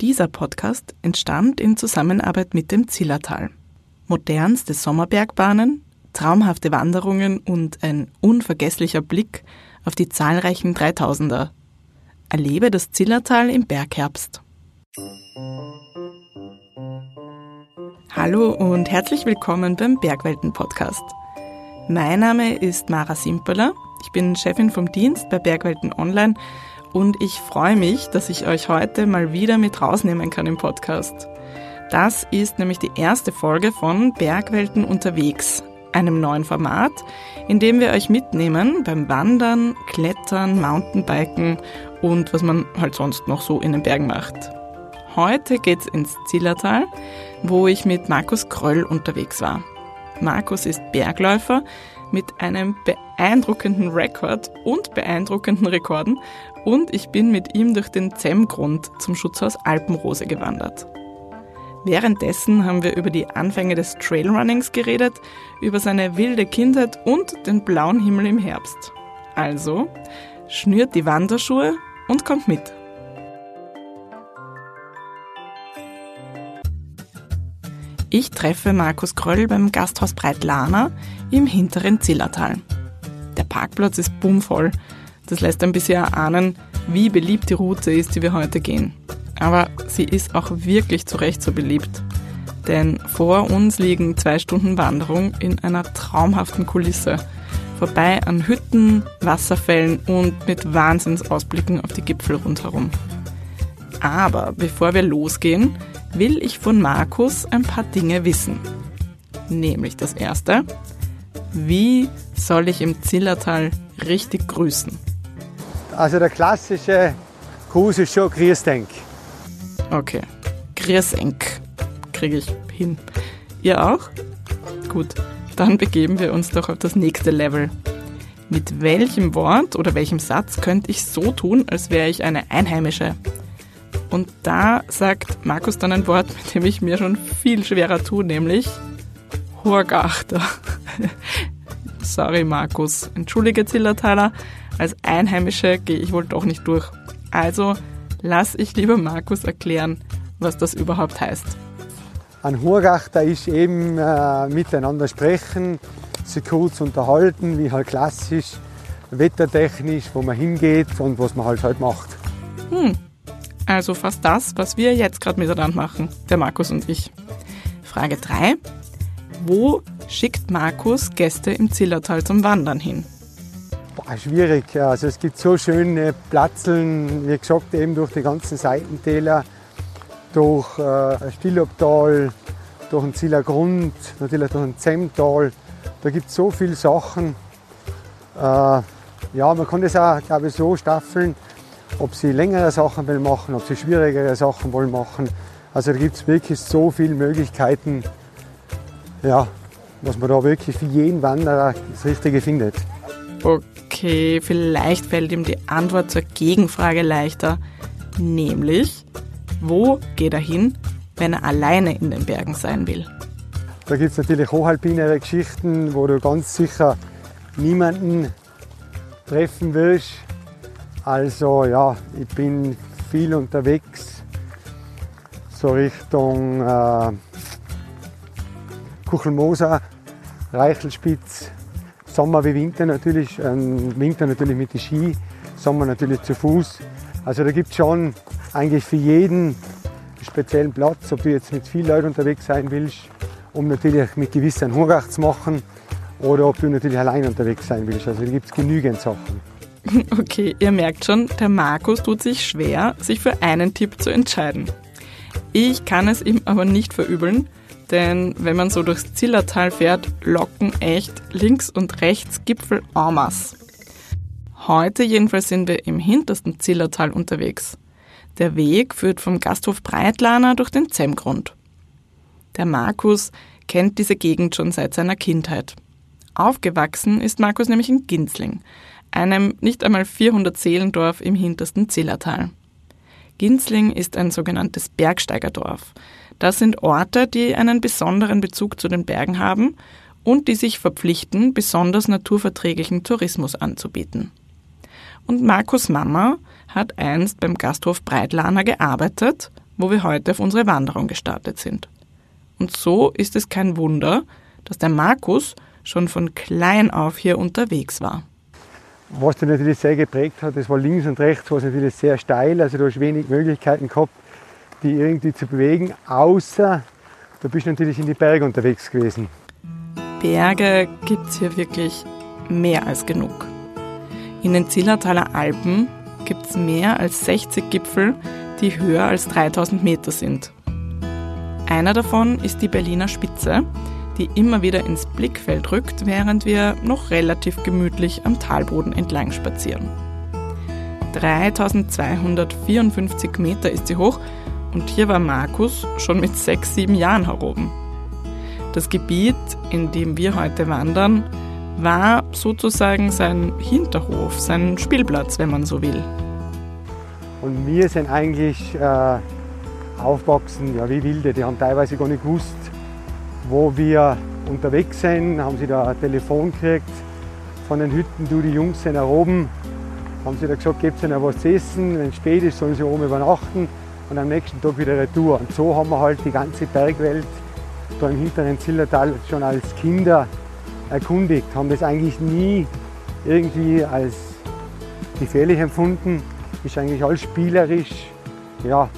Dieser Podcast entstand in Zusammenarbeit mit dem Zillertal. Modernste Sommerbergbahnen, traumhafte Wanderungen und ein unvergesslicher Blick auf die zahlreichen 3000er. Erlebe das Zillertal im Bergherbst. Hallo und herzlich willkommen beim Bergwelten Podcast. Mein Name ist Mara Simpeler. Ich bin Chefin vom Dienst bei Bergwelten Online und ich freue mich, dass ich euch heute mal wieder mit rausnehmen kann im Podcast. Das ist nämlich die erste Folge von Bergwelten unterwegs, einem neuen Format, in dem wir euch mitnehmen beim Wandern, Klettern, Mountainbiken und was man halt sonst noch so in den Bergen macht. Heute geht's ins Zillertal, wo ich mit Markus Kröll unterwegs war. Markus ist Bergläufer mit einem beeindruckenden Rekord und beeindruckenden Rekorden und ich bin mit ihm durch den Zemmgrund zum Schutzhaus Alpenrose gewandert. Währenddessen haben wir über die Anfänge des Trailrunnings geredet, über seine wilde Kindheit und den blauen Himmel im Herbst. Also, schnürt die Wanderschuhe und kommt mit. Ich treffe Markus Kröll beim Gasthaus Breitlana im hinteren Zillertal. Der Parkplatz ist bummvoll. Das lässt ein bisschen erahnen, wie beliebt die Route ist, die wir heute gehen. Aber sie ist auch wirklich zu Recht so beliebt. Denn vor uns liegen zwei Stunden Wanderung in einer traumhaften Kulisse. Vorbei an Hütten, Wasserfällen und mit Wahnsinnsausblicken auf die Gipfel rundherum. Aber bevor wir losgehen, will ich von Markus ein paar Dinge wissen. Nämlich das erste, wie soll ich im Zillertal richtig grüßen? Also der klassische Gruß ist schon Grüßdenk. Okay, Grüßenk kriege ich hin. Ihr auch? Gut, dann begeben wir uns doch auf das nächste Level. Mit welchem Wort oder welchem Satz könnte ich so tun, als wäre ich eine Einheimische? Und da sagt Markus dann ein Wort, mit dem ich mir schon viel schwerer tue, nämlich Horgachter. Sorry, Markus. Entschuldige, Zillertaler. Als Einheimische gehe ich wohl doch nicht durch. Also lass ich lieber Markus erklären, was das überhaupt heißt. Ein Horgachter ist eben äh, miteinander sprechen, sich kurz unterhalten, wie halt klassisch, wettertechnisch, wo man hingeht und was man halt halt macht. Hm, also fast das, was wir jetzt gerade miteinander machen, der Markus und ich. Frage 3. Wo schickt Markus Gäste im Zillertal zum Wandern hin? Boah, schwierig. Also es gibt so schöne Platzeln, wie gesagt, eben durch die ganzen Seitentäler, durch äh, Stillobtal, durch den Ziller Grund, natürlich durch den Zemmtal. Da gibt es so viele Sachen. Äh, ja, man kann das auch, glaube ich, so staffeln, ob sie längere Sachen will machen, ob sie schwierigere Sachen wollen machen. Also da gibt es wirklich so viele Möglichkeiten, ja, was man da wirklich für jeden Wanderer das Richtige findet. Okay, vielleicht fällt ihm die Antwort zur Gegenfrage leichter, nämlich, wo geht er hin, wenn er alleine in den Bergen sein will? Da gibt es natürlich hochalpinere Geschichten, wo du ganz sicher niemanden treffen willst. Also ja, ich bin viel unterwegs, so Richtung äh, Kuchelmoser, Reichelspitz, Sommer wie Winter natürlich, ähm, Winter natürlich mit den Ski, Sommer natürlich zu Fuß. Also da gibt es schon eigentlich für jeden einen speziellen Platz, ob du jetzt mit vielen Leuten unterwegs sein willst, um natürlich mit gewissen Hurgach zu machen oder ob du natürlich allein unterwegs sein willst. Also da gibt es genügend Sachen. Okay, ihr merkt schon, der Markus tut sich schwer, sich für einen Tipp zu entscheiden. Ich kann es ihm aber nicht verübeln, denn wenn man so durchs Zillertal fährt, locken echt links und rechts Gipfel en masse. Heute jedenfalls sind wir im hintersten Zillertal unterwegs. Der Weg führt vom Gasthof Breitlana durch den Zemmgrund. Der Markus kennt diese Gegend schon seit seiner Kindheit. Aufgewachsen ist Markus nämlich in Ginzling, einem nicht einmal 400 Seelendorf im hintersten Zillertal. Ginzling ist ein sogenanntes Bergsteigerdorf. Das sind Orte, die einen besonderen Bezug zu den Bergen haben und die sich verpflichten, besonders naturverträglichen Tourismus anzubieten. Und Markus Mama hat einst beim Gasthof Breitlana gearbeitet, wo wir heute auf unsere Wanderung gestartet sind. Und so ist es kein Wunder, dass der Markus schon von klein auf hier unterwegs war. Was dich natürlich sehr geprägt hat, das war links und rechts war es natürlich sehr steil, also du hast wenig Möglichkeiten gehabt, die irgendwie zu bewegen, außer du bist natürlich in die Berge unterwegs gewesen. Berge gibt es hier wirklich mehr als genug. In den Zillertaler Alpen gibt es mehr als 60 Gipfel, die höher als 3000 Meter sind. Einer davon ist die Berliner Spitze, die immer wieder ins Blickfeld rückt, während wir noch relativ gemütlich am Talboden entlang spazieren. 3254 Meter ist sie hoch und hier war Markus schon mit 6, 7 Jahren heroben. Das Gebiet, in dem wir heute wandern, war sozusagen sein Hinterhof, sein Spielplatz, wenn man so will. Und wir sind eigentlich äh, aufgewachsen ja, wie Wilde. Die haben teilweise gar nicht gewusst, wo wir unterwegs sind. Haben sie da ein Telefon gekriegt von den Hütten, du die Jungs sind da oben. Haben sie da gesagt, gebt ihnen was zu essen. Wenn es spät ist, sollen sie oben übernachten und am nächsten Tag wieder retour. Und so haben wir halt die ganze Bergwelt da im hinteren Zillertal schon als Kinder erkundigt. Haben das eigentlich nie irgendwie als gefährlich empfunden. Ist eigentlich alles spielerisch ja,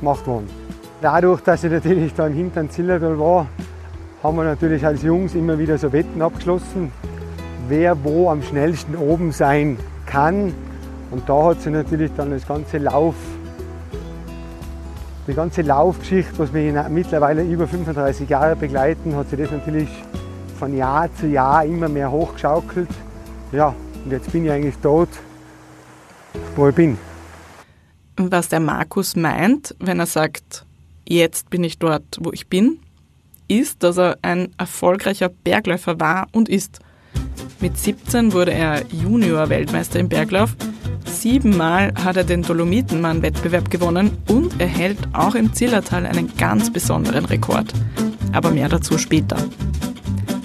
gemacht worden. Dadurch, dass ich natürlich da im hinteren Zillertal war, haben wir natürlich als Jungs immer wieder so Wetten abgeschlossen, wer wo am schnellsten oben sein kann. Und da hat sich natürlich dann das ganze Lauf die ganze Laufgeschichte, was wir mittlerweile über 35 Jahre begleiten, hat sich das natürlich von Jahr zu Jahr immer mehr hochgeschaukelt. Ja, und jetzt bin ich eigentlich dort, wo ich bin. Was der Markus meint, wenn er sagt, jetzt bin ich dort, wo ich bin, ist, dass er ein erfolgreicher Bergläufer war und ist. Mit 17 wurde er Junior-Weltmeister im Berglauf Siebenmal hat er den Dolomitenmann-Wettbewerb gewonnen und erhält auch im Zillertal einen ganz besonderen Rekord. Aber mehr dazu später.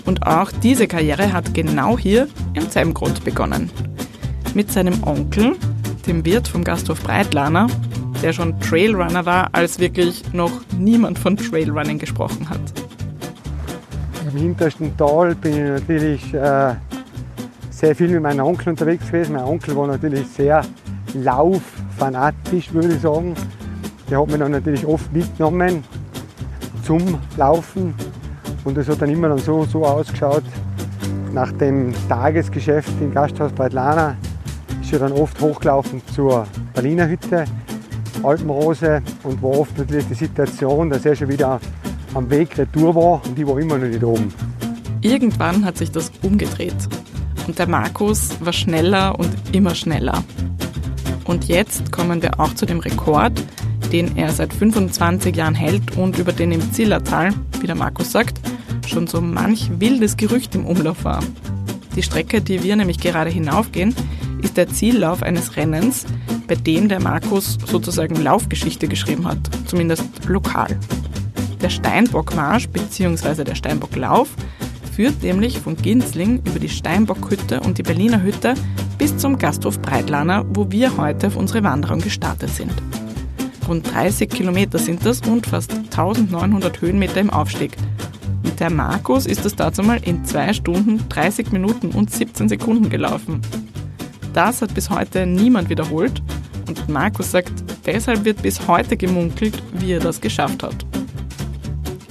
Und auch diese Karriere hat genau hier im Zemgrund begonnen. Mit seinem Onkel, dem Wirt vom Gasthof Breitlaner, der schon Trailrunner war, als wirklich noch niemand von Trailrunning gesprochen hat. Im hintersten Tal bin ich natürlich äh, sehr viel mit meinem Onkel unterwegs gewesen. Mein Onkel war natürlich sehr lauffanatisch, würde ich sagen. Der hat mich dann natürlich oft mitgenommen zum Laufen. Und das hat dann immer dann so, so ausgeschaut. Nach dem Tagesgeschäft im Gasthaus Breitlana ist er dann oft hochgelaufen zur Berliner Hütte, Alpenrose und war oft natürlich die Situation, dass er schon wieder am Weg retour war und ich war immer noch nicht oben. Irgendwann hat sich das umgedreht. Und der Markus war schneller und immer schneller. Und jetzt kommen wir auch zu dem Rekord, den er seit 25 Jahren hält und über den im Zillertal, wie der Markus sagt, schon so manch wildes Gerücht im Umlauf war. Die Strecke, die wir nämlich gerade hinaufgehen, ist der Ziellauf eines Rennens, bei dem der Markus sozusagen Laufgeschichte geschrieben hat, zumindest lokal. Der Steinbockmarsch bzw. der Steinbocklauf führt nämlich von Ginzling über die Steinbockhütte und die Berliner Hütte bis zum Gasthof Breitlaner, wo wir heute auf unsere Wanderung gestartet sind. Rund 30 Kilometer sind das und fast 1900 Höhenmeter im Aufstieg. Mit der Markus ist das dazu mal in 2 Stunden, 30 Minuten und 17 Sekunden gelaufen. Das hat bis heute niemand wiederholt und Markus sagt, deshalb wird bis heute gemunkelt, wie er das geschafft hat.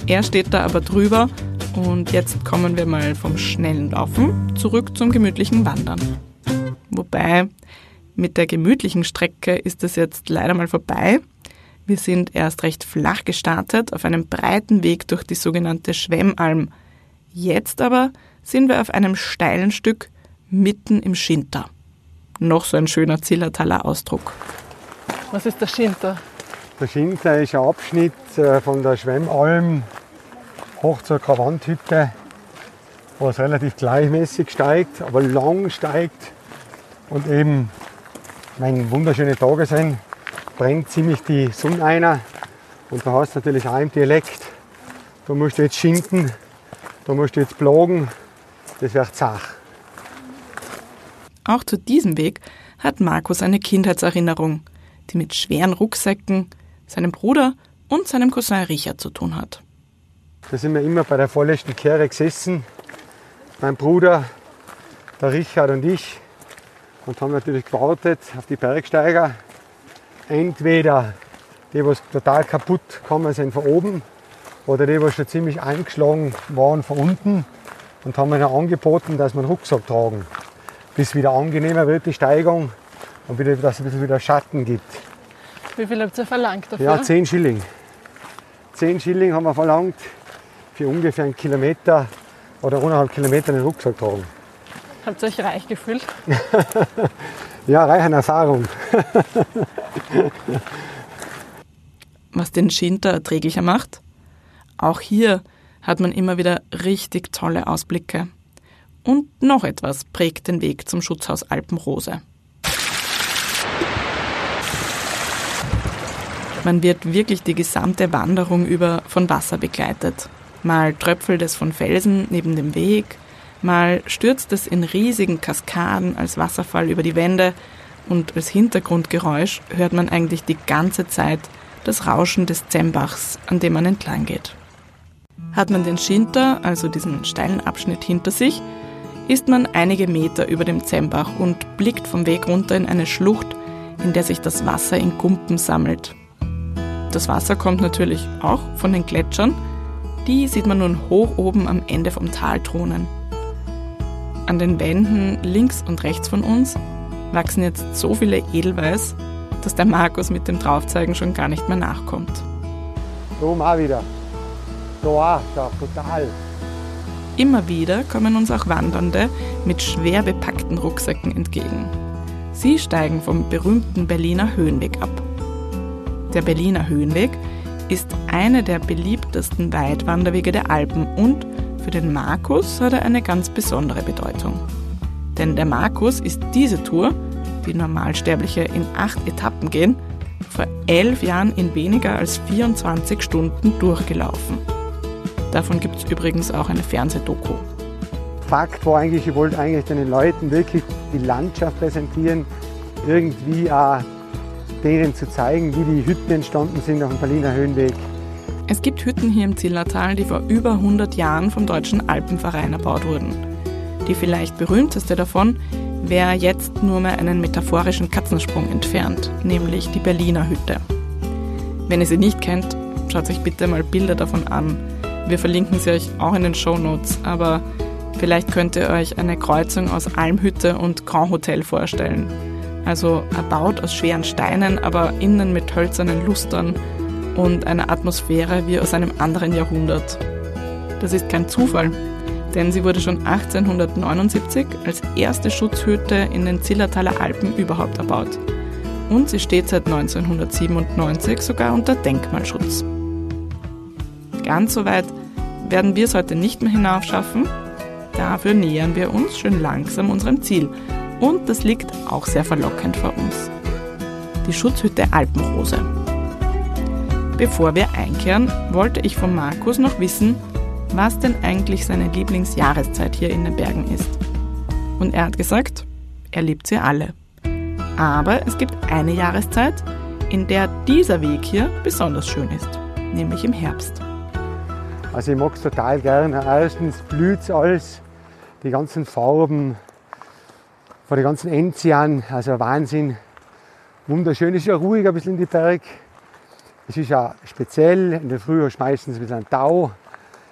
Er steht da aber drüber und jetzt kommen wir mal vom schnellen Laufen zurück zum gemütlichen Wandern. Wobei mit der gemütlichen Strecke ist es jetzt leider mal vorbei. Wir sind erst recht flach gestartet auf einem breiten Weg durch die sogenannte Schwemmalm. Jetzt aber sind wir auf einem steilen Stück mitten im Schinter. Noch so ein schöner Zillertaler Ausdruck. Was ist der Schinter? Der Schinter ist ein Abschnitt äh, von der Schwemmalm hoch zur Krawandhütte, wo es relativ gleichmäßig steigt, aber lang steigt und eben, wenn wunderschöne Tage sind, brennt ziemlich die Sonne ein und da hast du natürlich auch im Dialekt, da musst du jetzt schinden, da musst du jetzt plagen, das wird zach. Auch zu diesem Weg hat Markus eine Kindheitserinnerung, die mit schweren Rucksäcken, seinem Bruder und seinem Cousin Richard zu tun hat. Da sind wir immer bei der vorletzten Kehre gesessen. Mein Bruder, der Richard und ich. Und haben natürlich gewartet auf die Bergsteiger. Entweder die, die total kaputt gekommen sind von oben, oder die, die schon ziemlich eingeschlagen waren von unten. Und haben ihnen angeboten, dass wir einen Rucksack tragen. Bis wieder angenehmer wird, die Steigung. Und wieder, dass es ein bisschen wieder Schatten gibt. Wie viel habt ihr verlangt dafür? Ja, 10 Schilling. 10 Schilling haben wir verlangt für ungefähr einen Kilometer oder eineinhalb Kilometer den Rucksack tragen. Habt ihr euch reich gefühlt? ja, reich an Erfahrung. Was den Schinter erträglicher macht? Auch hier hat man immer wieder richtig tolle Ausblicke. Und noch etwas prägt den Weg zum Schutzhaus Alpenrose. Man wird wirklich die gesamte Wanderung über von Wasser begleitet. Mal tröpfelt es von Felsen neben dem Weg, mal stürzt es in riesigen Kaskaden als Wasserfall über die Wände und als Hintergrundgeräusch hört man eigentlich die ganze Zeit das Rauschen des Zembachs, an dem man entlang geht. Hat man den Schinter, also diesen steilen Abschnitt hinter sich, ist man einige Meter über dem Zembach und blickt vom Weg runter in eine Schlucht, in der sich das Wasser in Gumpen sammelt. Das Wasser kommt natürlich auch von den Gletschern. Die sieht man nun hoch oben am Ende vom Tal thronen. An den Wänden links und rechts von uns wachsen jetzt so viele Edelweiß, dass der Markus mit dem Draufzeigen schon gar nicht mehr nachkommt. Oben auch wieder. Da auch, da, total. Immer wieder kommen uns auch Wandernde mit schwer bepackten Rucksäcken entgegen. Sie steigen vom berühmten Berliner Höhenweg ab. Der Berliner Höhenweg ist eine der beliebtesten Weitwanderwege der Alpen und für den Markus hat er eine ganz besondere Bedeutung. Denn der Markus ist diese Tour, die Normalsterbliche in acht Etappen gehen, vor elf Jahren in weniger als 24 Stunden durchgelaufen. Davon gibt es übrigens auch eine Fernsehdoku. Fakt war eigentlich, ich wollte eigentlich den Leuten wirklich die Landschaft präsentieren, irgendwie auch denen zu zeigen, wie die Hütten entstanden sind auf dem Berliner Höhenweg. Es gibt Hütten hier im Zillertal, die vor über 100 Jahren vom Deutschen Alpenverein erbaut wurden. Die vielleicht berühmteste davon wäre jetzt nur mehr einen metaphorischen Katzensprung entfernt, nämlich die Berliner Hütte. Wenn ihr sie nicht kennt, schaut euch bitte mal Bilder davon an. Wir verlinken sie euch auch in den Show Notes, aber vielleicht könnt ihr euch eine Kreuzung aus Almhütte und Grand Hotel vorstellen also erbaut aus schweren Steinen, aber innen mit hölzernen Lustern und einer Atmosphäre wie aus einem anderen Jahrhundert. Das ist kein Zufall, denn sie wurde schon 1879 als erste Schutzhütte in den Zillertaler Alpen überhaupt erbaut. Und sie steht seit 1997 sogar unter Denkmalschutz. Ganz so weit werden wir es heute nicht mehr hinaufschaffen. Dafür nähern wir uns schön langsam unserem Ziel und das liegt auch sehr verlockend vor uns. Die Schutzhütte Alpenrose. Bevor wir einkehren, wollte ich von Markus noch wissen, was denn eigentlich seine Lieblingsjahreszeit hier in den Bergen ist. Und er hat gesagt, er liebt sie alle. Aber es gibt eine Jahreszeit, in der dieser Weg hier besonders schön ist, nämlich im Herbst. Also ich mag es total gerne. Erstens blüht alles, die ganzen Farben, vor den ganzen Enzian, also Wahnsinn. Wunderschön, es ist ja ruhig ein bisschen in die Berg. Es ist ja speziell, in der Früh schmeißen sie ein bisschen Tau,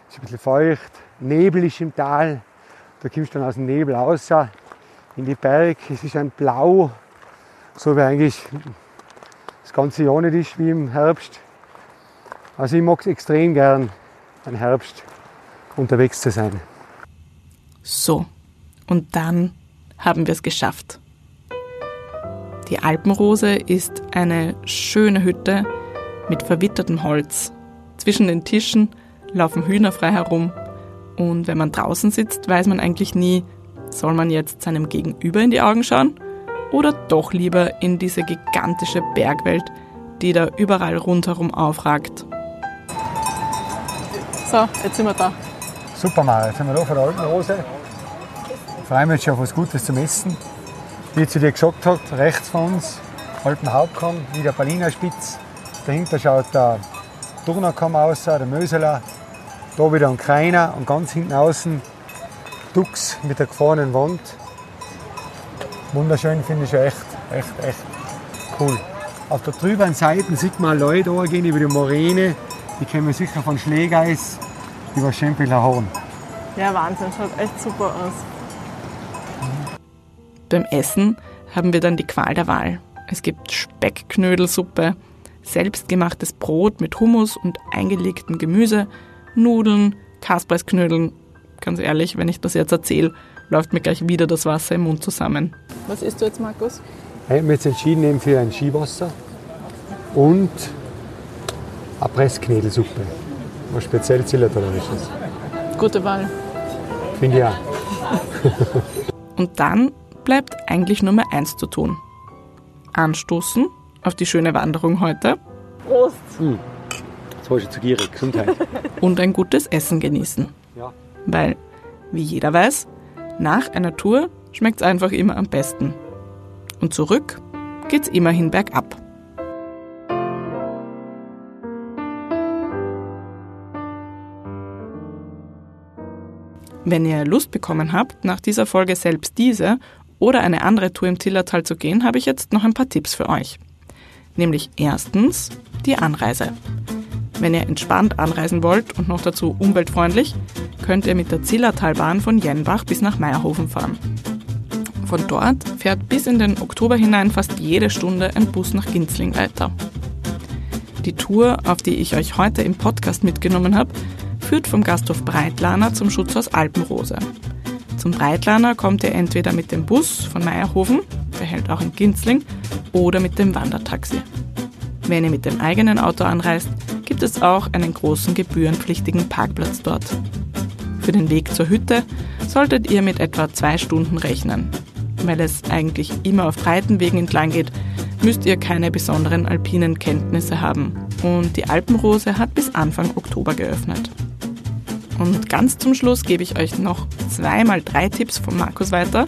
es ist ein bisschen feucht, Nebel ist im Tal, da kommst du dann aus dem Nebel raus in die Berg. Es ist ein Blau, so wie eigentlich das ganze Jahr nicht ist, wie im Herbst. Also ich mag es extrem gern, im Herbst unterwegs zu sein. So, und dann haben wir es geschafft. Die Alpenrose ist eine schöne Hütte mit verwittertem Holz. Zwischen den Tischen laufen Hühner frei herum und wenn man draußen sitzt, weiß man eigentlich nie, soll man jetzt seinem Gegenüber in die Augen schauen oder doch lieber in diese gigantische Bergwelt, die da überall rundherum aufragt. So, jetzt sind wir da. Super, Mara, jetzt sind wir da vor der Alpenrose freue mich schon auf was Gutes zum Essen. Wie ich zu dir gesagt habe, rechts von uns Alpenhauptkamm, wie der Berliner Spitz, dahinter schaut der Durnerkamm aus, der Möseler. Da wieder ein kleiner und ganz hinten außen Dux mit der gefahrenen Wand. Wunderschön finde ich echt, echt, echt cool. Auf der drüben Seite sieht man Leute gehen über die Moräne. Die kommen sicher von Schlägeis über Schempeler Horn. Ja, Wahnsinn, schaut echt super aus. Beim Essen haben wir dann die Qual der Wahl. Es gibt Speckknödelsuppe, selbstgemachtes Brot mit Hummus und eingelegtem Gemüse, Nudeln, Kaspersknödeln. Ganz ehrlich, wenn ich das jetzt erzähle, läuft mir gleich wieder das Wasser im Mund zusammen. Was isst du jetzt, Markus? Ich habe mich jetzt entschieden eben für ein Skiwasser und eine Pressknödelsuppe. Was speziell zillertalerisches. Gute Wahl. Finde ich auch. und dann bleibt eigentlich nur mehr eins zu tun. Anstoßen auf die schöne Wanderung heute. Prost! Hm. Jetzt war ich zu gierig. Gesundheit. Und ein gutes Essen genießen. Ja. Weil, wie jeder weiß, nach einer Tour schmeckt es einfach immer am besten. Und zurück geht's immerhin bergab. Wenn ihr Lust bekommen habt, nach dieser Folge selbst diese oder eine andere Tour im Tillertal zu gehen, habe ich jetzt noch ein paar Tipps für euch. Nämlich erstens die Anreise. Wenn ihr entspannt anreisen wollt und noch dazu umweltfreundlich, könnt ihr mit der Zillertalbahn von Jenbach bis nach Meierhofen fahren. Von dort fährt bis in den Oktober hinein fast jede Stunde ein Bus nach Ginzling weiter. Die Tour, auf die ich euch heute im Podcast mitgenommen habe, führt vom Gasthof Breitlaner zum Schutzhaus Alpenrose. Zum Breitlaner kommt ihr entweder mit dem Bus von Meierhofen, der hält auch in Ginzling, oder mit dem Wandertaxi. Wenn ihr mit dem eigenen Auto anreist, gibt es auch einen großen gebührenpflichtigen Parkplatz dort. Für den Weg zur Hütte solltet ihr mit etwa zwei Stunden rechnen. Weil es eigentlich immer auf breiten Wegen entlang geht, müsst ihr keine besonderen alpinen Kenntnisse haben. Und die Alpenrose hat bis Anfang Oktober geöffnet. Und ganz zum Schluss gebe ich euch noch zweimal drei Tipps von Markus weiter,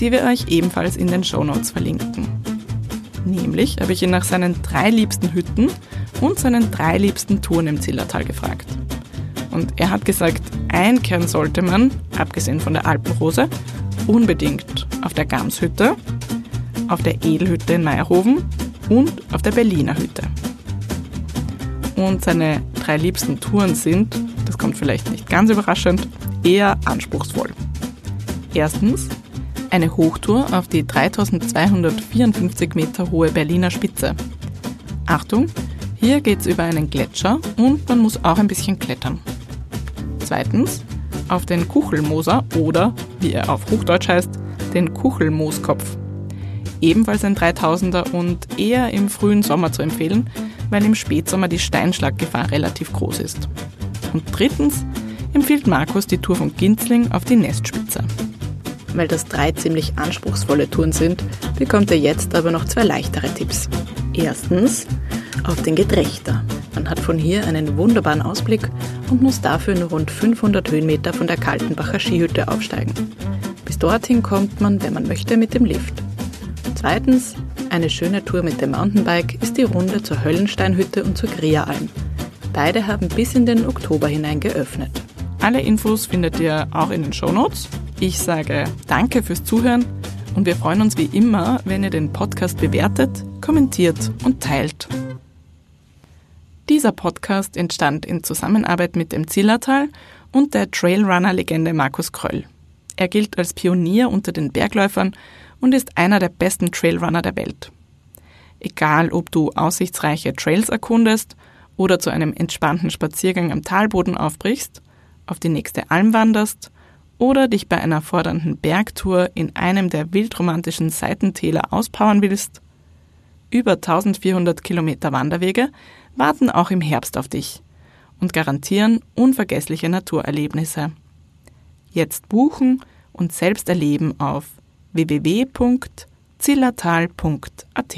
die wir euch ebenfalls in den Shownotes verlinken. Nämlich habe ich ihn nach seinen drei liebsten Hütten und seinen drei liebsten Touren im Zillertal gefragt. Und er hat gesagt, einkehren sollte man, abgesehen von der Alpenrose, unbedingt auf der Gamshütte, auf der Edelhütte in Meierhofen und auf der Berliner Hütte. Und seine drei liebsten Touren sind das kommt vielleicht nicht ganz überraschend, eher anspruchsvoll. Erstens eine Hochtour auf die 3254 Meter hohe Berliner Spitze. Achtung, hier geht es über einen Gletscher und man muss auch ein bisschen klettern. Zweitens auf den Kuchelmoser oder, wie er auf Hochdeutsch heißt, den Kuchelmooskopf. Ebenfalls ein 3000er und eher im frühen Sommer zu empfehlen, weil im Spätsommer die Steinschlaggefahr relativ groß ist. Und drittens empfiehlt Markus die Tour von Ginzling auf die Nestspitze. Weil das drei ziemlich anspruchsvolle Touren sind, bekommt er jetzt aber noch zwei leichtere Tipps. Erstens auf den Gedrechter. Man hat von hier einen wunderbaren Ausblick und muss dafür nur rund 500 Höhenmeter von der Kaltenbacher Skihütte aufsteigen. Bis dorthin kommt man, wenn man möchte, mit dem Lift. Zweitens, eine schöne Tour mit dem Mountainbike ist die Runde zur Höllensteinhütte und zur Grieralm. Beide haben bis in den Oktober hinein geöffnet. Alle Infos findet ihr auch in den Shownotes. Ich sage danke fürs Zuhören und wir freuen uns wie immer, wenn ihr den Podcast bewertet, kommentiert und teilt. Dieser Podcast entstand in Zusammenarbeit mit dem Zillertal und der Trailrunner-Legende Markus Kröll. Er gilt als Pionier unter den Bergläufern und ist einer der besten Trailrunner der Welt. Egal, ob du aussichtsreiche Trails erkundest oder zu einem entspannten Spaziergang am Talboden aufbrichst, auf die nächste Alm wanderst oder dich bei einer fordernden Bergtour in einem der wildromantischen Seitentäler auspowern willst, über 1400 Kilometer Wanderwege warten auch im Herbst auf dich und garantieren unvergessliche Naturerlebnisse. Jetzt buchen und selbst erleben auf www.zillertal.at.